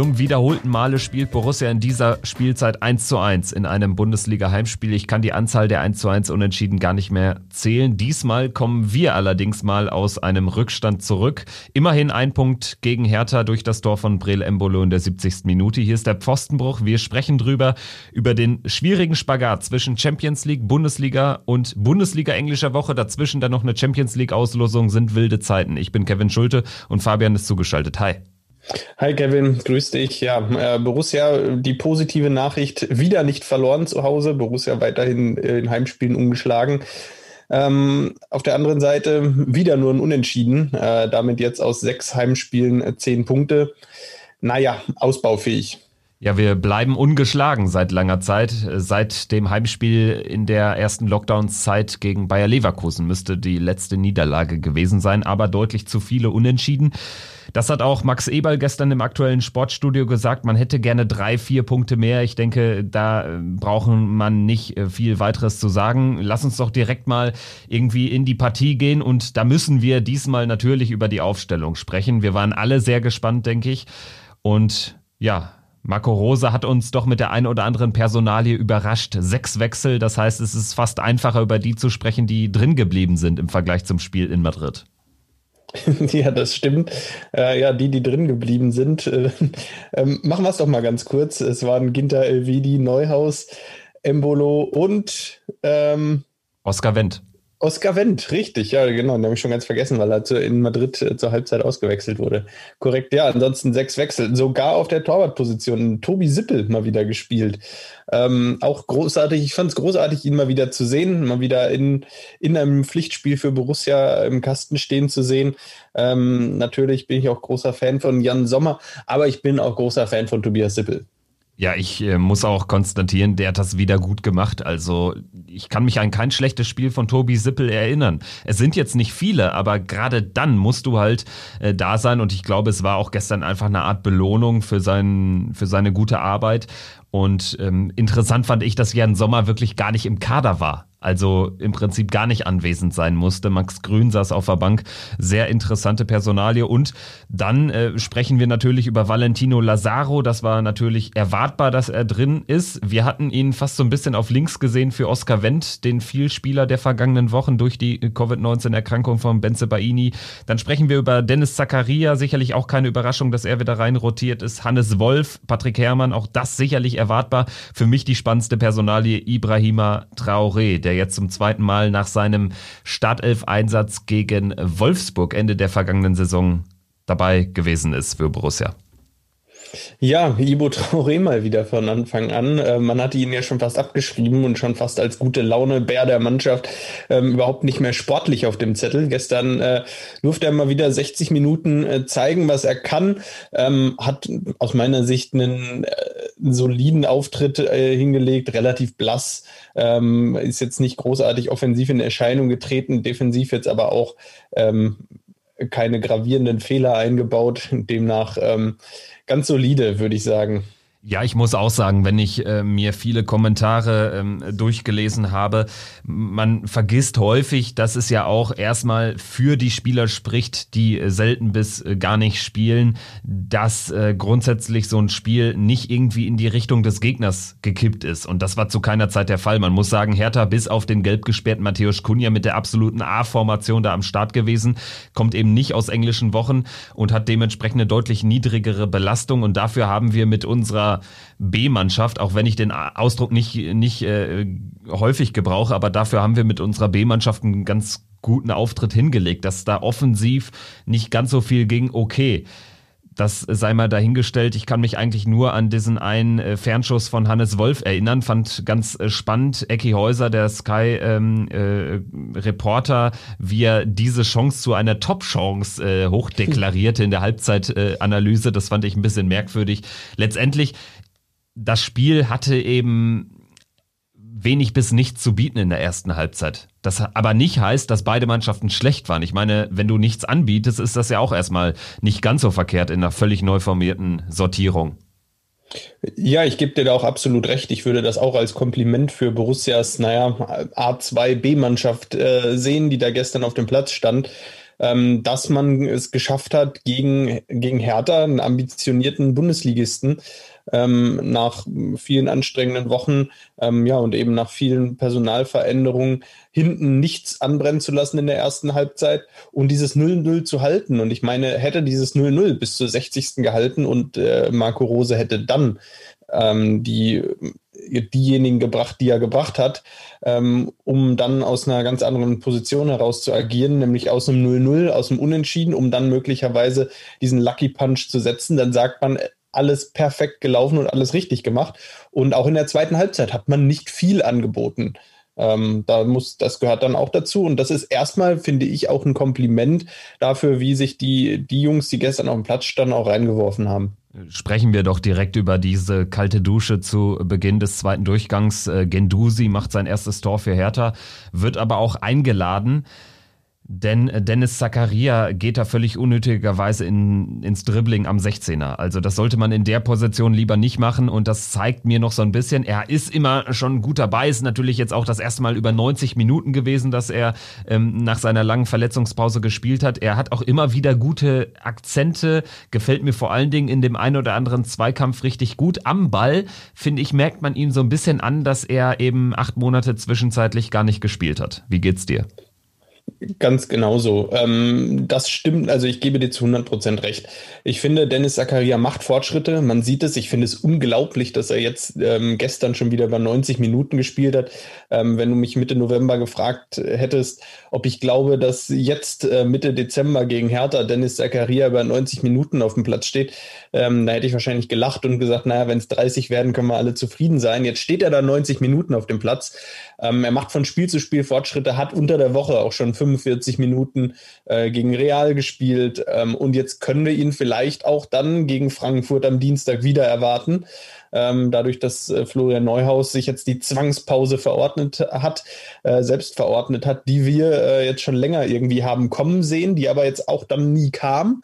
Zum wiederholten Male spielt Borussia in dieser Spielzeit 1 zu 1 in einem Bundesliga-Heimspiel. Ich kann die Anzahl der 1 zu 1 Unentschieden gar nicht mehr zählen. Diesmal kommen wir allerdings mal aus einem Rückstand zurück. Immerhin ein Punkt gegen Hertha durch das Tor von Brel Embolo in der 70. Minute. Hier ist der Pfostenbruch. Wir sprechen drüber, über den schwierigen Spagat zwischen Champions League, Bundesliga und Bundesliga englischer Woche. Dazwischen dann noch eine Champions League-Auslosung sind wilde Zeiten. Ich bin Kevin Schulte und Fabian ist zugeschaltet. Hi. Hi Kevin, grüß dich. Ja, äh, Borussia, die positive Nachricht, wieder nicht verloren zu Hause. Borussia weiterhin in Heimspielen ungeschlagen. Ähm, auf der anderen Seite wieder nur ein Unentschieden. Äh, damit jetzt aus sechs Heimspielen äh, zehn Punkte. Naja, ausbaufähig. Ja, wir bleiben ungeschlagen seit langer Zeit. Seit dem Heimspiel in der ersten Lockdowns-Zeit gegen Bayer Leverkusen müsste die letzte Niederlage gewesen sein, aber deutlich zu viele Unentschieden. Das hat auch Max Eberl gestern im aktuellen Sportstudio gesagt. Man hätte gerne drei, vier Punkte mehr. Ich denke, da äh, brauchen man nicht äh, viel weiteres zu sagen. Lass uns doch direkt mal irgendwie in die Partie gehen und da müssen wir diesmal natürlich über die Aufstellung sprechen. Wir waren alle sehr gespannt, denke ich. Und ja, Marco Rose hat uns doch mit der einen oder anderen Personalie überrascht. Sechs Wechsel, das heißt, es ist fast einfacher, über die zu sprechen, die drin geblieben sind im Vergleich zum Spiel in Madrid. ja, das stimmt. Äh, ja, die, die drin geblieben sind. Äh, ähm, machen wir es doch mal ganz kurz. Es waren Ginter, Elvidi, Neuhaus, Embolo und ähm, Oskar Wendt. Oskar Wendt, richtig, ja, genau, den habe ich schon ganz vergessen, weil er zu, in Madrid äh, zur Halbzeit ausgewechselt wurde. Korrekt, ja, ansonsten sechs Wechsel, sogar auf der Torwartposition. Tobi Sippel mal wieder gespielt. Ähm, auch großartig, ich fand es großartig, ihn mal wieder zu sehen, mal wieder in, in einem Pflichtspiel für Borussia im Kasten stehen zu sehen. Ähm, natürlich bin ich auch großer Fan von Jan Sommer, aber ich bin auch großer Fan von Tobias Sippel. Ja, ich äh, muss auch konstatieren, der hat das wieder gut gemacht. Also ich kann mich an kein schlechtes Spiel von Tobi Sippel erinnern. Es sind jetzt nicht viele, aber gerade dann musst du halt äh, da sein. Und ich glaube, es war auch gestern einfach eine Art Belohnung für, sein, für seine gute Arbeit. Und ähm, interessant fand ich, dass Jan Sommer wirklich gar nicht im Kader war also im Prinzip gar nicht anwesend sein musste. Max Grün saß auf der Bank, sehr interessante Personalie. Und dann äh, sprechen wir natürlich über Valentino Lazaro. Das war natürlich erwartbar, dass er drin ist. Wir hatten ihn fast so ein bisschen auf links gesehen für Oskar Wendt, den Vielspieler der vergangenen Wochen durch die Covid-19-Erkrankung von Benze Baini. Dann sprechen wir über Dennis Zakaria, sicherlich auch keine Überraschung, dass er wieder rein rotiert ist. Hannes Wolf, Patrick Herrmann, auch das sicherlich erwartbar. Für mich die spannendste Personalie Ibrahima Traoré, der jetzt zum zweiten Mal nach seinem Startelf-Einsatz gegen Wolfsburg Ende der vergangenen Saison dabei gewesen ist für Borussia. Ja, Ibo Traoré mal wieder von Anfang an. Äh, man hatte ihn ja schon fast abgeschrieben und schon fast als gute Laune Bär der Mannschaft ähm, überhaupt nicht mehr sportlich auf dem Zettel. Gestern äh, durfte er mal wieder 60 Minuten äh, zeigen, was er kann. Ähm, hat aus meiner Sicht einen, äh, soliden Auftritt äh, hingelegt, relativ blass. Ähm, ist jetzt nicht großartig offensiv in Erscheinung getreten, defensiv jetzt aber auch ähm, keine gravierenden Fehler eingebaut. Demnach ähm, ganz solide, würde ich sagen. Ja, ich muss auch sagen, wenn ich äh, mir viele Kommentare ähm, durchgelesen habe, man vergisst häufig, dass es ja auch erstmal für die Spieler spricht, die äh, selten bis äh, gar nicht spielen, dass äh, grundsätzlich so ein Spiel nicht irgendwie in die Richtung des Gegners gekippt ist. Und das war zu keiner Zeit der Fall. Man muss sagen, Hertha bis auf den gelb gesperrten Matthäus Kunja mit der absoluten A-Formation da am Start gewesen, kommt eben nicht aus englischen Wochen und hat dementsprechend eine deutlich niedrigere Belastung. Und dafür haben wir mit unserer B-Mannschaft, auch wenn ich den Ausdruck nicht, nicht äh, häufig gebrauche, aber dafür haben wir mit unserer B-Mannschaft einen ganz guten Auftritt hingelegt, dass da offensiv nicht ganz so viel ging, okay. Das sei mal dahingestellt. Ich kann mich eigentlich nur an diesen einen äh, Fernschuss von Hannes Wolf erinnern. Fand ganz äh, spannend. Ecki Häuser, der Sky-Reporter, ähm, äh, wie er diese Chance zu einer Top-Chance äh, hochdeklarierte in der Halbzeitanalyse. das fand ich ein bisschen merkwürdig. Letztendlich, das Spiel hatte eben wenig bis nichts zu bieten in der ersten Halbzeit. Das aber nicht heißt, dass beide Mannschaften schlecht waren. Ich meine, wenn du nichts anbietest, ist das ja auch erstmal nicht ganz so verkehrt in einer völlig neu formierten Sortierung. Ja, ich gebe dir da auch absolut recht. Ich würde das auch als Kompliment für Borussias, naja, A2B-Mannschaft äh, sehen, die da gestern auf dem Platz stand ähm, dass man es geschafft hat, gegen, gegen Hertha, einen ambitionierten Bundesligisten, ähm, nach vielen anstrengenden Wochen ähm, ja, und eben nach vielen Personalveränderungen hinten nichts anbrennen zu lassen in der ersten Halbzeit und dieses 0-0 zu halten. Und ich meine, hätte dieses 0-0 bis zur 60. gehalten und äh, Marco Rose hätte dann ähm, die diejenigen gebracht, die er gebracht hat, ähm, um dann aus einer ganz anderen Position heraus zu agieren, nämlich aus einem 0-0, aus dem Unentschieden, um dann möglicherweise diesen Lucky Punch zu setzen. Dann sagt man, alles perfekt gelaufen und alles richtig gemacht. Und auch in der zweiten Halbzeit hat man nicht viel angeboten. Ähm, da muss, das gehört dann auch dazu. Und das ist erstmal, finde ich, auch ein Kompliment dafür, wie sich die, die Jungs, die gestern auf dem Platz standen, auch reingeworfen haben. Sprechen wir doch direkt über diese kalte Dusche zu Beginn des zweiten Durchgangs. Äh, Gendusi macht sein erstes Tor für Hertha, wird aber auch eingeladen. Denn Dennis Zakaria geht da völlig unnötigerweise in, ins Dribbling am 16er. Also das sollte man in der Position lieber nicht machen und das zeigt mir noch so ein bisschen, er ist immer schon gut dabei, ist natürlich jetzt auch das erste Mal über 90 Minuten gewesen, dass er ähm, nach seiner langen Verletzungspause gespielt hat. Er hat auch immer wieder gute Akzente, gefällt mir vor allen Dingen in dem einen oder anderen Zweikampf richtig gut. Am Ball, finde ich, merkt man ihm so ein bisschen an, dass er eben acht Monate zwischenzeitlich gar nicht gespielt hat. Wie geht's dir? Ganz genauso. Ähm, das stimmt, also ich gebe dir zu 100 Prozent recht. Ich finde, Dennis Zakaria macht Fortschritte. Man sieht es. Ich finde es unglaublich, dass er jetzt ähm, gestern schon wieder über 90 Minuten gespielt hat. Ähm, wenn du mich Mitte November gefragt hättest, ob ich glaube, dass jetzt äh, Mitte Dezember gegen Hertha Dennis Zakaria über 90 Minuten auf dem Platz steht, ähm, da hätte ich wahrscheinlich gelacht und gesagt, naja, wenn es 30 werden, können wir alle zufrieden sein. Jetzt steht er da 90 Minuten auf dem Platz. Ähm, er macht von Spiel zu Spiel Fortschritte, hat unter der Woche auch schon 45 Minuten äh, gegen Real gespielt. Ähm, und jetzt können wir ihn vielleicht auch dann gegen Frankfurt am Dienstag wieder erwarten. Ähm, dadurch, dass äh, Florian Neuhaus sich jetzt die Zwangspause verordnet hat, äh, selbst verordnet hat, die wir äh, jetzt schon länger irgendwie haben kommen sehen, die aber jetzt auch dann nie kam.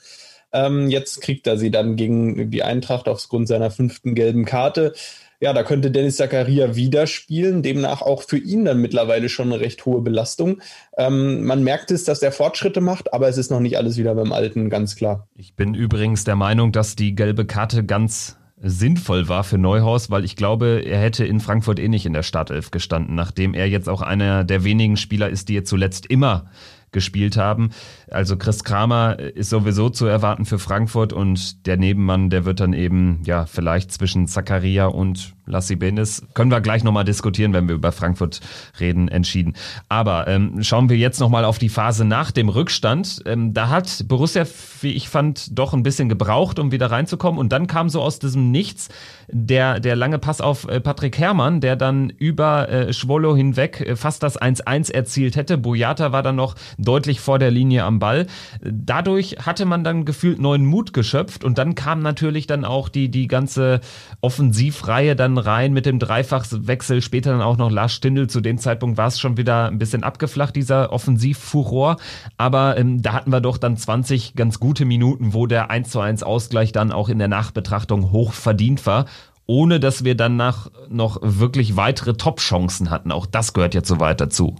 Ähm, jetzt kriegt er sie dann gegen die Eintracht aufgrund seiner fünften gelben Karte ja, da könnte Dennis Zakaria wieder spielen, demnach auch für ihn dann mittlerweile schon eine recht hohe Belastung. Ähm, man merkt es, dass er Fortschritte macht, aber es ist noch nicht alles wieder beim Alten, ganz klar. Ich bin übrigens der Meinung, dass die gelbe Karte ganz sinnvoll war für Neuhaus, weil ich glaube, er hätte in Frankfurt eh nicht in der Startelf gestanden, nachdem er jetzt auch einer der wenigen Spieler ist, die jetzt zuletzt immer gespielt haben. Also Chris Kramer ist sowieso zu erwarten für Frankfurt und der Nebenmann, der wird dann eben ja vielleicht zwischen Zakaria und Lassi Benes, können wir gleich nochmal diskutieren, wenn wir über Frankfurt reden, entschieden. Aber ähm, schauen wir jetzt nochmal auf die Phase nach dem Rückstand. Ähm, da hat Borussia, wie ich fand, doch ein bisschen gebraucht, um wieder reinzukommen und dann kam so aus diesem Nichts der, der lange Pass auf äh, Patrick Herrmann, der dann über äh, Schwolo hinweg äh, fast das 1-1 erzielt hätte. Boyata war dann noch deutlich vor der Linie am Ball. Dadurch hatte man dann gefühlt neuen Mut geschöpft und dann kam natürlich dann auch die, die ganze Offensivreihe dann rein mit dem Dreifachwechsel, später dann auch noch Lars Stindl. Zu dem Zeitpunkt war es schon wieder ein bisschen abgeflacht, dieser Offensivfuror. Aber ähm, da hatten wir doch dann 20 ganz gute Minuten, wo der 1 zu 1 Ausgleich dann auch in der Nachbetrachtung hoch verdient war ohne dass wir danach noch wirklich weitere Top-Chancen hatten. Auch das gehört jetzt so weit dazu.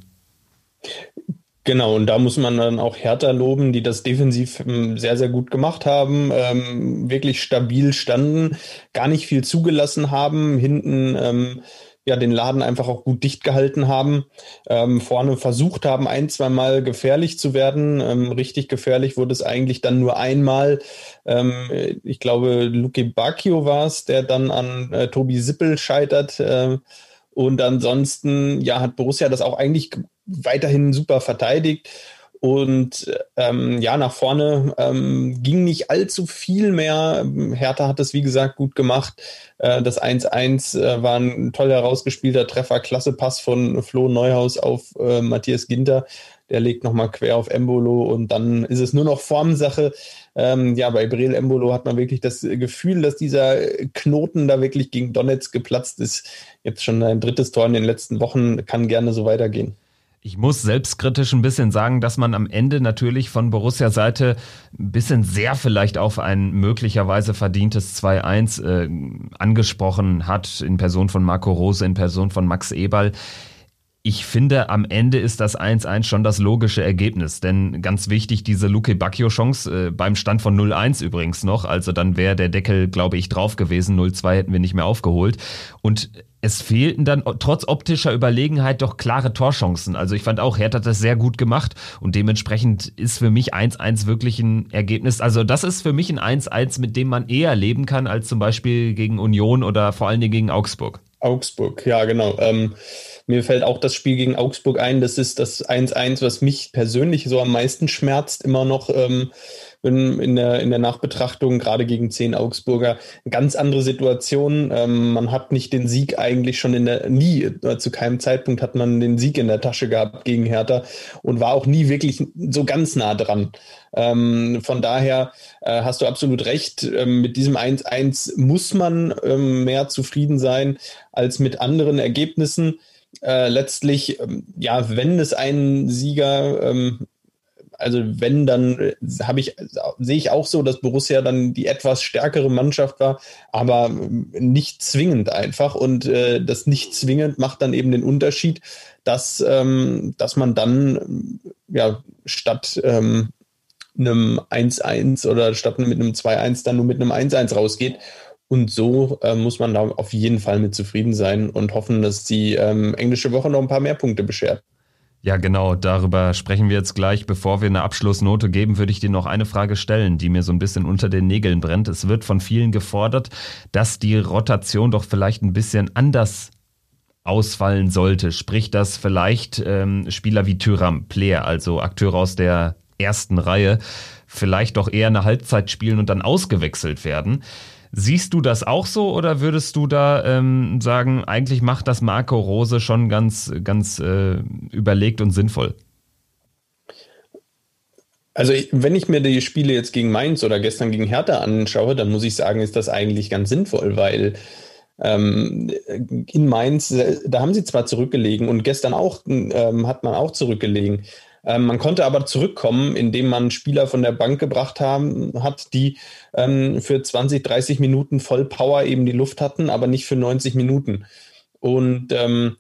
Genau, und da muss man dann auch Hertha loben, die das defensiv ähm, sehr, sehr gut gemacht haben, ähm, wirklich stabil standen, gar nicht viel zugelassen haben, hinten ähm, ja den Laden einfach auch gut dicht gehalten haben, ähm, vorne versucht haben, ein, zwei Mal gefährlich zu werden. Ähm, richtig gefährlich wurde es eigentlich dann nur einmal. Ähm, ich glaube, Luke Bacchio war es, der dann an äh, Tobi Sippel scheitert. Äh, und ansonsten, ja, hat Borussia das auch eigentlich weiterhin super verteidigt. Und ähm, ja, nach vorne ähm, ging nicht allzu viel mehr. Hertha hat es, wie gesagt, gut gemacht. Äh, das 1-1 äh, war ein toll herausgespielter Treffer, klasse Pass von Flo Neuhaus auf äh, Matthias Ginter. Der legt nochmal quer auf Embolo und dann ist es nur noch Formsache. Ähm, ja, bei Breel Embolo hat man wirklich das Gefühl, dass dieser Knoten da wirklich gegen Donetsk geplatzt ist. Jetzt schon ein drittes Tor in den letzten Wochen, kann gerne so weitergehen. Ich muss selbstkritisch ein bisschen sagen, dass man am Ende natürlich von Borussia Seite ein bisschen sehr vielleicht auf ein möglicherweise verdientes 2-1 äh, angesprochen hat, in Person von Marco Rose, in Person von Max Eberl ich finde, am Ende ist das 1-1 schon das logische Ergebnis. Denn ganz wichtig, diese Luke Bacchio-Chance, äh, beim Stand von 0-1 übrigens noch. Also dann wäre der Deckel, glaube ich, drauf gewesen. 0-2 hätten wir nicht mehr aufgeholt. Und es fehlten dann trotz optischer Überlegenheit doch klare Torchancen. Also ich fand auch, Hertha hat das sehr gut gemacht. Und dementsprechend ist für mich 1-1 wirklich ein Ergebnis. Also das ist für mich ein 1-1, mit dem man eher leben kann, als zum Beispiel gegen Union oder vor allen Dingen gegen Augsburg. Augsburg, ja, genau. Ähm mir fällt auch das Spiel gegen Augsburg ein. Das ist das 1-1, was mich persönlich so am meisten schmerzt, immer noch. Ähm, in der, in der Nachbetrachtung, gerade gegen zehn Augsburger, eine ganz andere Situation. Ähm, man hat nicht den Sieg eigentlich schon in der, nie, äh, zu keinem Zeitpunkt hat man den Sieg in der Tasche gehabt gegen Hertha und war auch nie wirklich so ganz nah dran. Ähm, von daher äh, hast du absolut recht. Ähm, mit diesem 1-1 muss man ähm, mehr zufrieden sein als mit anderen Ergebnissen äh, letztlich, ähm, ja, wenn es einen Sieger, ähm, also wenn, dann äh, habe ich, sehe ich auch so, dass Borussia dann die etwas stärkere Mannschaft war, aber ähm, nicht zwingend einfach. Und äh, das nicht zwingend macht dann eben den Unterschied, dass, ähm, dass man dann ja statt ähm, einem 1-1 oder statt mit einem 2-1 dann nur mit einem 1-1 rausgeht. Und so äh, muss man da auf jeden Fall mit zufrieden sein und hoffen, dass die ähm, englische Woche noch ein paar mehr Punkte beschert. Ja, genau, darüber sprechen wir jetzt gleich. Bevor wir eine Abschlussnote geben, würde ich dir noch eine Frage stellen, die mir so ein bisschen unter den Nägeln brennt. Es wird von vielen gefordert, dass die Rotation doch vielleicht ein bisschen anders ausfallen sollte. Sprich, dass vielleicht ähm, Spieler wie Tyram, Player, also Akteure aus der ersten Reihe, vielleicht doch eher eine Halbzeit spielen und dann ausgewechselt werden. Siehst du das auch so oder würdest du da ähm, sagen, eigentlich macht das Marco Rose schon ganz, ganz äh, überlegt und sinnvoll? Also wenn ich mir die Spiele jetzt gegen Mainz oder gestern gegen Hertha anschaue, dann muss ich sagen, ist das eigentlich ganz sinnvoll, weil ähm, in Mainz, äh, da haben sie zwar zurückgelegen und gestern auch ähm, hat man auch zurückgelegen, ähm, man konnte aber zurückkommen, indem man Spieler von der Bank gebracht haben, hat, die ähm, für 20, 30 Minuten Vollpower eben die Luft hatten, aber nicht für 90 Minuten. Und ähm,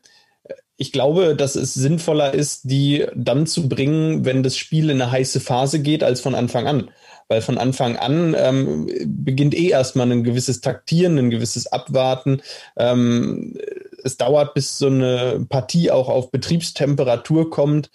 ich glaube, dass es sinnvoller ist, die dann zu bringen, wenn das Spiel in eine heiße Phase geht, als von Anfang an. Weil von Anfang an ähm, beginnt eh erstmal ein gewisses Taktieren, ein gewisses Abwarten. Ähm, es dauert, bis so eine Partie auch auf Betriebstemperatur kommt.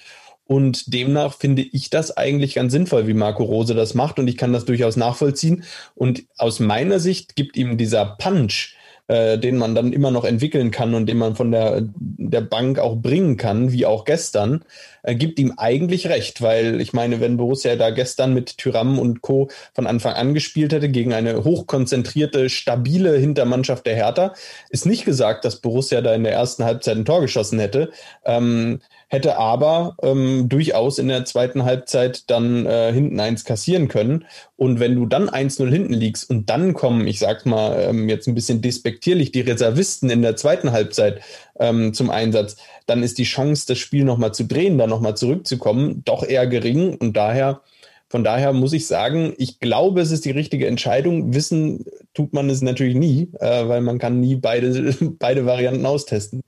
Und demnach finde ich das eigentlich ganz sinnvoll, wie Marco Rose das macht. Und ich kann das durchaus nachvollziehen. Und aus meiner Sicht gibt ihm dieser Punch, äh, den man dann immer noch entwickeln kann und den man von der, der Bank auch bringen kann, wie auch gestern, äh, gibt ihm eigentlich recht. Weil ich meine, wenn Borussia da gestern mit Tyram und Co. von Anfang an gespielt hätte gegen eine hochkonzentrierte, stabile Hintermannschaft der Hertha, ist nicht gesagt, dass Borussia da in der ersten Halbzeit ein Tor geschossen hätte. Ähm, hätte aber ähm, durchaus in der zweiten Halbzeit dann äh, hinten eins kassieren können. Und wenn du dann 1-0 hinten liegst und dann kommen, ich sag's mal ähm, jetzt ein bisschen despektierlich, die Reservisten in der zweiten Halbzeit ähm, zum Einsatz, dann ist die Chance, das Spiel nochmal zu drehen, dann nochmal zurückzukommen, doch eher gering. Und daher, von daher muss ich sagen, ich glaube, es ist die richtige Entscheidung. Wissen tut man es natürlich nie, äh, weil man kann nie beide, beide Varianten austesten.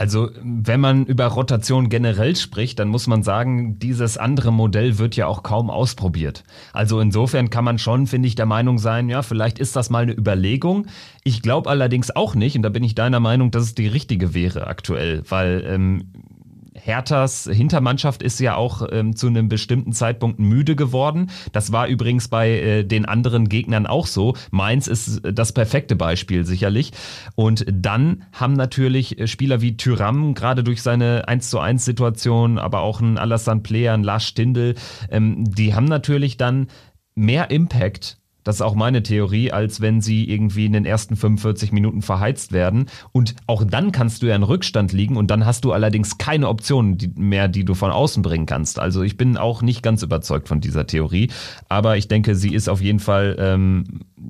Also, wenn man über Rotation generell spricht, dann muss man sagen, dieses andere Modell wird ja auch kaum ausprobiert. Also insofern kann man schon, finde ich, der Meinung sein, ja, vielleicht ist das mal eine Überlegung. Ich glaube allerdings auch nicht, und da bin ich deiner Meinung, dass es die richtige wäre aktuell, weil ähm, Herthas Hintermannschaft ist ja auch ähm, zu einem bestimmten Zeitpunkt müde geworden. Das war übrigens bei äh, den anderen Gegnern auch so. Mainz ist das perfekte Beispiel sicherlich. Und dann haben natürlich äh, Spieler wie Tyram gerade durch seine 1 zu 1 Situation, aber auch ein Alassane Player, ein Lars Stindl, ähm, die haben natürlich dann mehr Impact das ist auch meine Theorie, als wenn sie irgendwie in den ersten 45 Minuten verheizt werden. Und auch dann kannst du ja in Rückstand liegen und dann hast du allerdings keine Optionen mehr, die du von außen bringen kannst. Also ich bin auch nicht ganz überzeugt von dieser Theorie, aber ich denke, sie ist auf jeden Fall ähm,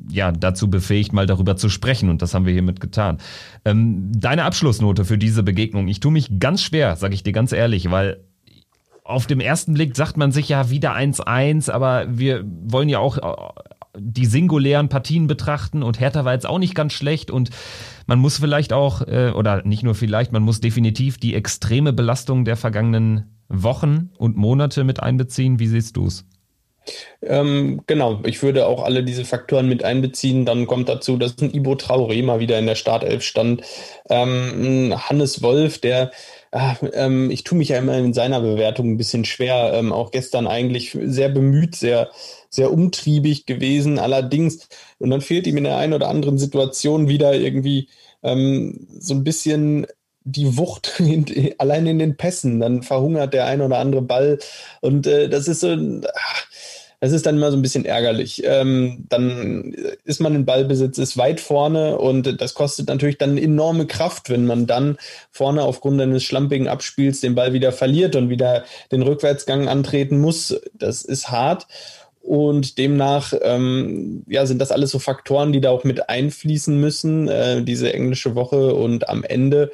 ja dazu befähigt, mal darüber zu sprechen und das haben wir hiermit getan. Ähm, deine Abschlussnote für diese Begegnung. Ich tue mich ganz schwer, sage ich dir ganz ehrlich, weil auf dem ersten Blick sagt man sich ja wieder 1-1, aber wir wollen ja auch die singulären Partien betrachten und Hertha war jetzt auch nicht ganz schlecht und man muss vielleicht auch, äh, oder nicht nur vielleicht, man muss definitiv die extreme Belastung der vergangenen Wochen und Monate mit einbeziehen. Wie siehst du es? Ähm, genau, ich würde auch alle diese Faktoren mit einbeziehen. Dann kommt dazu, dass ein Ibo Traoré mal wieder in der Startelf stand. Ähm, Hannes Wolf, der Ah, ähm, ich tue mich ja immer in seiner Bewertung ein bisschen schwer. Ähm, auch gestern eigentlich sehr bemüht, sehr, sehr umtriebig gewesen. Allerdings, und dann fehlt ihm in der einen oder anderen Situation wieder irgendwie ähm, so ein bisschen die Wucht in, allein in den Pässen. Dann verhungert der ein oder andere Ball. Und äh, das ist so. Ach, das ist dann immer so ein bisschen ärgerlich. Ähm, dann ist man in Ballbesitz, ist weit vorne und das kostet natürlich dann enorme Kraft, wenn man dann vorne aufgrund eines schlampigen Abspiels den Ball wieder verliert und wieder den Rückwärtsgang antreten muss. Das ist hart. Und demnach ähm, ja, sind das alles so Faktoren, die da auch mit einfließen müssen, äh, diese englische Woche. Und am Ende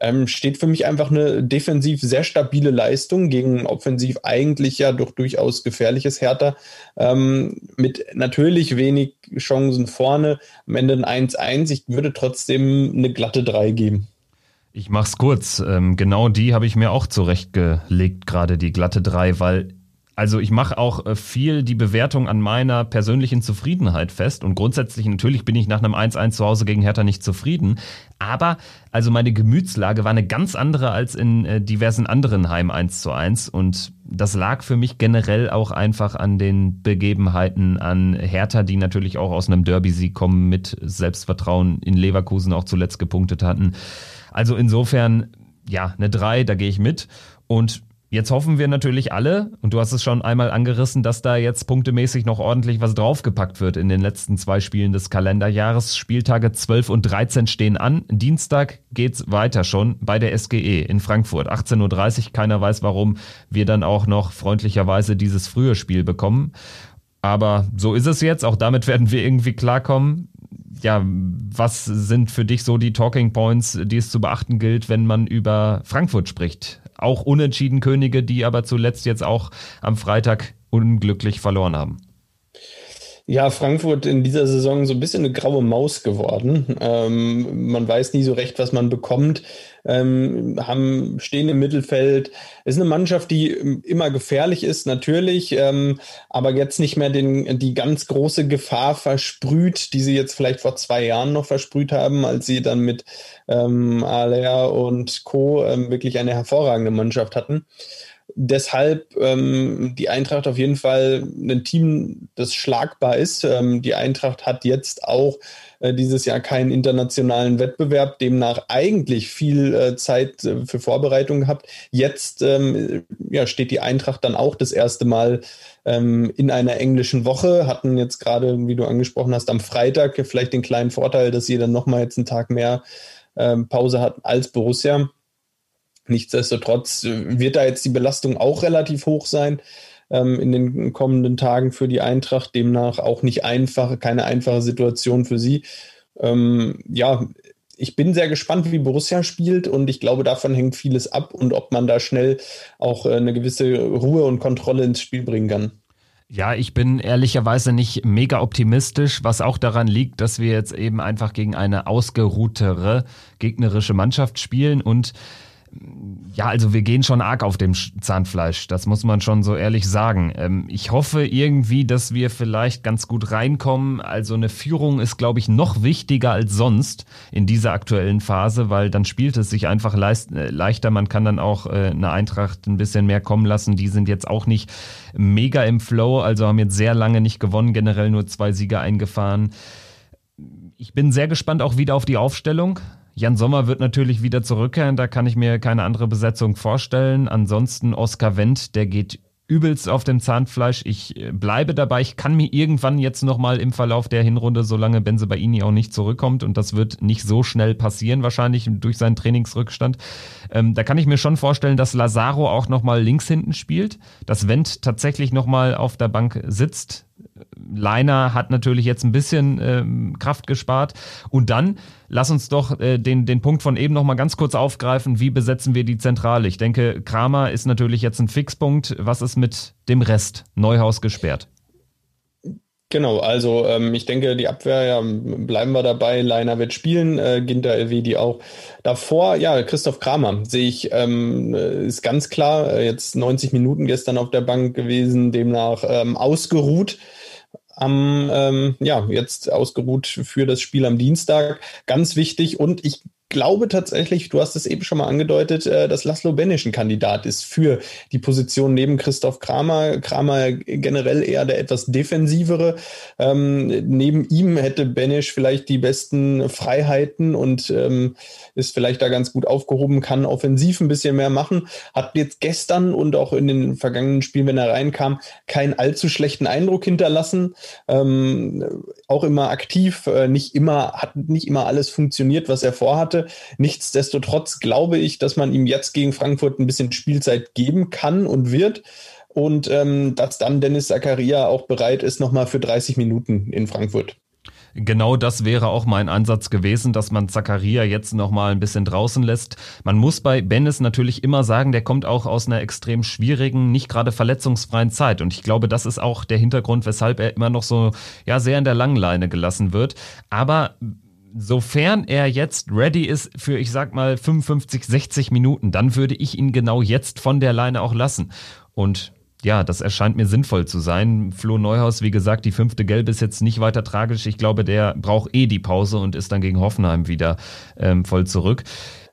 ähm, steht für mich einfach eine defensiv sehr stabile Leistung gegen offensiv eigentlich ja doch durchaus gefährliches Hertha. Ähm, mit natürlich wenig Chancen vorne. Am Ende ein 1-1. Ich würde trotzdem eine glatte 3 geben. Ich mach's kurz. Ähm, genau die habe ich mir auch zurechtgelegt, gerade die glatte 3, weil also ich mache auch äh, viel die Bewertung an meiner persönlichen Zufriedenheit fest. Und grundsätzlich natürlich bin ich nach einem 1-1 zu Hause gegen Hertha nicht zufrieden, aber also meine Gemütslage war eine ganz andere als in äh, diversen anderen Heim 1 zu 1 und das lag für mich generell auch einfach an den Begebenheiten an Hertha, die natürlich auch aus einem Derby-Sieg kommen mit Selbstvertrauen in Leverkusen auch zuletzt gepunktet hatten. Also insofern, ja, eine 3, da gehe ich mit. Und Jetzt hoffen wir natürlich alle, und du hast es schon einmal angerissen, dass da jetzt punktemäßig noch ordentlich was draufgepackt wird in den letzten zwei Spielen des Kalenderjahres. Spieltage 12 und 13 stehen an. Dienstag geht's weiter schon bei der SGE in Frankfurt. 18.30 Uhr. Keiner weiß, warum wir dann auch noch freundlicherweise dieses frühe Spiel bekommen. Aber so ist es jetzt. Auch damit werden wir irgendwie klarkommen ja, was sind für dich so die Talking Points, die es zu beachten gilt, wenn man über Frankfurt spricht? Auch unentschieden Könige, die aber zuletzt jetzt auch am Freitag unglücklich verloren haben. Ja, Frankfurt in dieser Saison so ein bisschen eine graue Maus geworden. Ähm, man weiß nie so recht, was man bekommt. Ähm, haben stehen im Mittelfeld. Ist eine Mannschaft, die immer gefährlich ist, natürlich, ähm, aber jetzt nicht mehr den, die ganz große Gefahr versprüht, die sie jetzt vielleicht vor zwei Jahren noch versprüht haben, als sie dann mit ähm, Alea und Co. Ähm, wirklich eine hervorragende Mannschaft hatten deshalb ähm, die Eintracht auf jeden Fall ein Team, das schlagbar ist. Ähm, die Eintracht hat jetzt auch äh, dieses Jahr keinen internationalen Wettbewerb, demnach eigentlich viel äh, Zeit äh, für Vorbereitung gehabt. Jetzt ähm, ja, steht die Eintracht dann auch das erste Mal ähm, in einer englischen Woche, hatten jetzt gerade, wie du angesprochen hast, am Freitag vielleicht den kleinen Vorteil, dass sie dann nochmal jetzt einen Tag mehr ähm, Pause hat als Borussia. Nichtsdestotrotz äh, wird da jetzt die Belastung auch relativ hoch sein ähm, in den kommenden Tagen für die Eintracht. Demnach auch nicht einfach, keine einfache Situation für sie. Ähm, ja, ich bin sehr gespannt, wie Borussia spielt und ich glaube, davon hängt vieles ab und ob man da schnell auch äh, eine gewisse Ruhe und Kontrolle ins Spiel bringen kann. Ja, ich bin ehrlicherweise nicht mega optimistisch, was auch daran liegt, dass wir jetzt eben einfach gegen eine ausgeruhtere gegnerische Mannschaft spielen und ja, also wir gehen schon arg auf dem Zahnfleisch, das muss man schon so ehrlich sagen. Ähm, ich hoffe irgendwie, dass wir vielleicht ganz gut reinkommen. Also eine Führung ist, glaube ich, noch wichtiger als sonst in dieser aktuellen Phase, weil dann spielt es sich einfach äh, leichter. Man kann dann auch äh, eine Eintracht ein bisschen mehr kommen lassen. Die sind jetzt auch nicht mega im Flow, also haben jetzt sehr lange nicht gewonnen, generell nur zwei Siege eingefahren. Ich bin sehr gespannt auch wieder auf die Aufstellung. Jan Sommer wird natürlich wieder zurückkehren, da kann ich mir keine andere Besetzung vorstellen. Ansonsten Oskar Wendt, der geht übelst auf dem Zahnfleisch. Ich äh, bleibe dabei. Ich kann mir irgendwann jetzt nochmal im Verlauf der Hinrunde, solange Benze Baini auch nicht zurückkommt, und das wird nicht so schnell passieren, wahrscheinlich durch seinen Trainingsrückstand, ähm, da kann ich mir schon vorstellen, dass Lazaro auch nochmal links hinten spielt, dass Wendt tatsächlich nochmal auf der Bank sitzt. Leiner hat natürlich jetzt ein bisschen ähm, Kraft gespart. Und dann lass uns doch äh, den, den Punkt von eben nochmal ganz kurz aufgreifen. Wie besetzen wir die Zentrale? Ich denke, Kramer ist natürlich jetzt ein Fixpunkt. Was ist mit dem Rest? Neuhaus gesperrt. Genau, also ähm, ich denke, die Abwehr, ja, bleiben wir dabei. Leiner wird spielen, äh, Ginter Elvedi auch. Davor, ja, Christoph Kramer sehe ich, ähm, ist ganz klar, äh, jetzt 90 Minuten gestern auf der Bank gewesen, demnach ähm, ausgeruht am, ähm, ja, jetzt ausgeruht für das Spiel am Dienstag. Ganz wichtig. Und ich glaube tatsächlich, du hast es eben schon mal angedeutet, äh, dass Laszlo Benisch ein Kandidat ist für die Position neben Christoph Kramer. Kramer generell eher der etwas defensivere. Ähm, neben ihm hätte Benisch vielleicht die besten Freiheiten und ähm, ist vielleicht da ganz gut aufgehoben, kann offensiv ein bisschen mehr machen. Hat jetzt gestern und auch in den vergangenen Spielen, wenn er reinkam, keinen allzu schlechten Eindruck hinterlassen. Ähm, auch immer aktiv, äh, nicht immer, hat nicht immer alles funktioniert, was er vorhatte hatte. Nichtsdestotrotz glaube ich, dass man ihm jetzt gegen Frankfurt ein bisschen Spielzeit geben kann und wird. Und ähm, dass dann Dennis Zakaria auch bereit ist, nochmal für 30 Minuten in Frankfurt. Genau das wäre auch mein Ansatz gewesen, dass man Zakaria jetzt nochmal ein bisschen draußen lässt. Man muss bei Bennis natürlich immer sagen, der kommt auch aus einer extrem schwierigen, nicht gerade verletzungsfreien Zeit. Und ich glaube, das ist auch der Hintergrund, weshalb er immer noch so, ja, sehr in der Langleine gelassen wird. Aber sofern er jetzt ready ist für, ich sag mal, 55, 60 Minuten, dann würde ich ihn genau jetzt von der Leine auch lassen. Und ja, das erscheint mir sinnvoll zu sein. Flo Neuhaus, wie gesagt, die fünfte Gelbe ist jetzt nicht weiter tragisch. Ich glaube, der braucht eh die Pause und ist dann gegen Hoffenheim wieder ähm, voll zurück.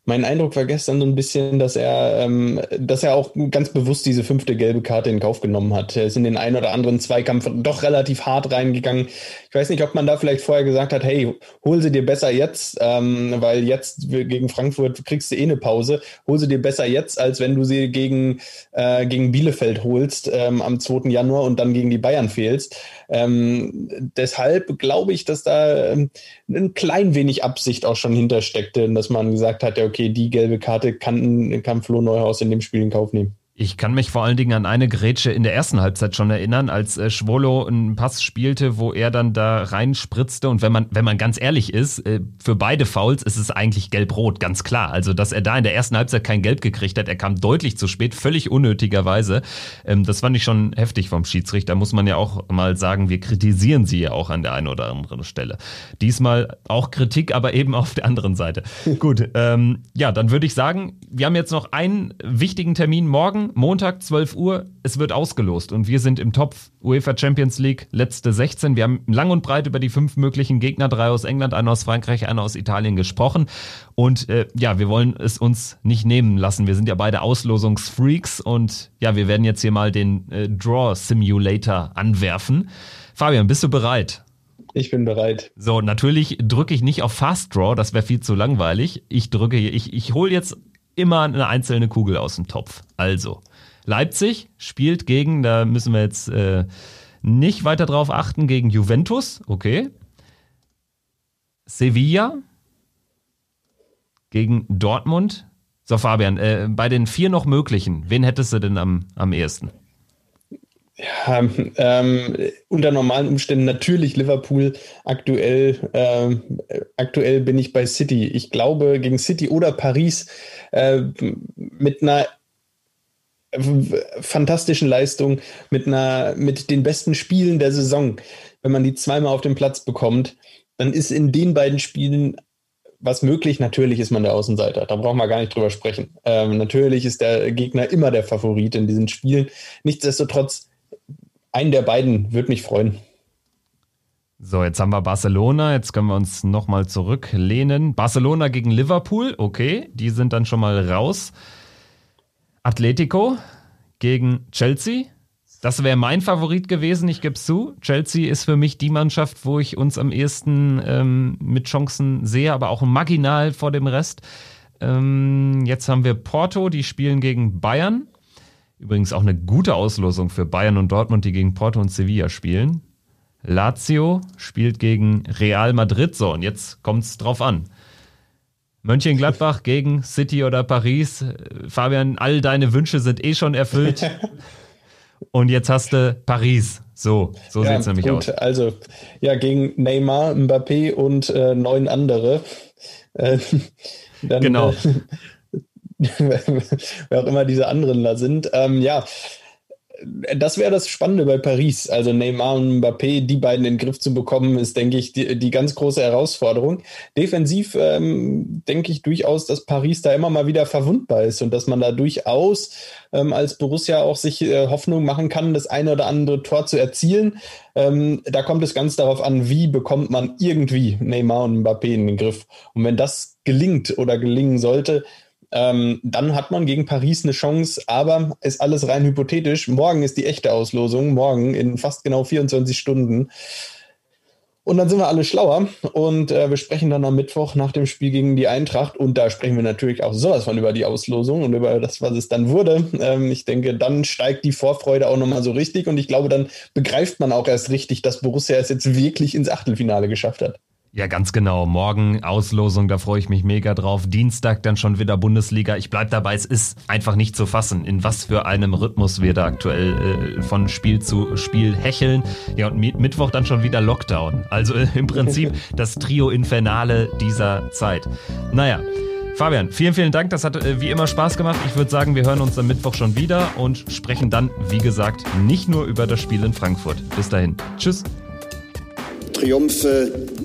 Mein Eindruck war gestern so ein bisschen, dass er, ähm, dass er auch ganz bewusst diese fünfte gelbe Karte in Kauf genommen hat. Er ist in den einen oder anderen Zweikampf doch relativ hart reingegangen. Ich weiß nicht, ob man da vielleicht vorher gesagt hat, hey, hol sie dir besser jetzt, ähm, weil jetzt gegen Frankfurt kriegst du eh eine Pause. Hol sie dir besser jetzt, als wenn du sie gegen, äh, gegen Bielefeld holst ähm, am 2. Januar und dann gegen die Bayern fehlst. Ähm, deshalb glaube ich, dass da ähm, ein klein wenig Absicht auch schon hintersteckte, dass man gesagt hat, ja, okay, die gelbe Karte kann, kann Flo Neuhaus in dem Spiel in Kauf nehmen. Ich kann mich vor allen Dingen an eine Grätsche in der ersten Halbzeit schon erinnern, als äh, Schwolo einen Pass spielte, wo er dann da reinspritzte. Und wenn man, wenn man ganz ehrlich ist, äh, für beide Fouls ist es eigentlich gelb-rot, ganz klar. Also, dass er da in der ersten Halbzeit kein Gelb gekriegt hat, er kam deutlich zu spät, völlig unnötigerweise. Ähm, das fand ich schon heftig vom Schiedsrichter. Muss man ja auch mal sagen, wir kritisieren sie ja auch an der einen oder anderen Stelle. Diesmal auch Kritik, aber eben auf der anderen Seite. Gut, ähm, ja, dann würde ich sagen, wir haben jetzt noch einen wichtigen Termin morgen. Montag, 12 Uhr, es wird ausgelost und wir sind im Topf UEFA Champions League, letzte 16. Wir haben lang und breit über die fünf möglichen Gegner, drei aus England, einer aus Frankreich, einer aus Italien gesprochen. Und äh, ja, wir wollen es uns nicht nehmen lassen. Wir sind ja beide Auslosungsfreaks und ja, wir werden jetzt hier mal den äh, Draw Simulator anwerfen. Fabian, bist du bereit? Ich bin bereit. So, natürlich drücke ich nicht auf Fast Draw, das wäre viel zu langweilig. Ich drücke, ich, ich hole jetzt immer eine einzelne Kugel aus dem Topf. Also, Leipzig spielt gegen, da müssen wir jetzt äh, nicht weiter drauf achten, gegen Juventus, okay. Sevilla gegen Dortmund. So, Fabian, äh, bei den vier noch möglichen, wen hättest du denn am, am ehesten? Ja, ähm, unter normalen Umständen natürlich Liverpool. Aktuell, ähm, aktuell bin ich bei City. Ich glaube, gegen City oder Paris äh, mit einer fantastischen Leistung, mit einer, mit den besten Spielen der Saison. Wenn man die zweimal auf den Platz bekommt, dann ist in den beiden Spielen was möglich, natürlich ist man der Außenseiter. Da brauchen wir gar nicht drüber sprechen. Ähm, natürlich ist der Gegner immer der Favorit in diesen Spielen. Nichtsdestotrotz, einen der beiden würde mich freuen. So, jetzt haben wir Barcelona. Jetzt können wir uns nochmal zurücklehnen. Barcelona gegen Liverpool, okay, die sind dann schon mal raus. Atletico gegen Chelsea. Das wäre mein Favorit gewesen, ich gebe es zu. Chelsea ist für mich die Mannschaft, wo ich uns am ehesten ähm, mit Chancen sehe, aber auch marginal vor dem Rest. Ähm, jetzt haben wir Porto, die spielen gegen Bayern. Übrigens auch eine gute Auslosung für Bayern und Dortmund, die gegen Porto und Sevilla spielen. Lazio spielt gegen Real Madrid. So, und jetzt kommt es drauf an. Mönchengladbach gegen City oder Paris. Fabian, all deine Wünsche sind eh schon erfüllt. Und jetzt hast du Paris. So, so ja, sieht es nämlich gut. aus. Also, ja, gegen Neymar, Mbappé und äh, neun andere. Äh, dann, genau. Äh, wer auch immer diese anderen da sind. Ähm, ja, das wäre das Spannende bei Paris. Also Neymar und Mbappé, die beiden in den Griff zu bekommen, ist, denke ich, die, die ganz große Herausforderung. Defensiv ähm, denke ich durchaus, dass Paris da immer mal wieder verwundbar ist und dass man da durchaus ähm, als Borussia auch sich äh, Hoffnung machen kann, das eine oder andere Tor zu erzielen. Ähm, da kommt es ganz darauf an, wie bekommt man irgendwie Neymar und Mbappé in den Griff. Und wenn das gelingt oder gelingen sollte, ähm, dann hat man gegen Paris eine Chance, aber ist alles rein hypothetisch. Morgen ist die echte Auslosung, morgen in fast genau 24 Stunden. Und dann sind wir alle schlauer und äh, wir sprechen dann am Mittwoch nach dem Spiel gegen die Eintracht und da sprechen wir natürlich auch sowas von über die Auslosung und über das, was es dann wurde. Ähm, ich denke, dann steigt die Vorfreude auch nochmal so richtig und ich glaube, dann begreift man auch erst richtig, dass Borussia es jetzt wirklich ins Achtelfinale geschafft hat. Ja, ganz genau. Morgen Auslosung, da freue ich mich mega drauf. Dienstag dann schon wieder Bundesliga. Ich bleibe dabei, es ist einfach nicht zu fassen, in was für einem Rhythmus wir da aktuell äh, von Spiel zu Spiel hecheln. Ja, und Mittwoch dann schon wieder Lockdown. Also äh, im Prinzip das Trio Infernale dieser Zeit. Naja. Fabian, vielen, vielen Dank. Das hat äh, wie immer Spaß gemacht. Ich würde sagen, wir hören uns am Mittwoch schon wieder und sprechen dann, wie gesagt, nicht nur über das Spiel in Frankfurt. Bis dahin. Tschüss. Triumphe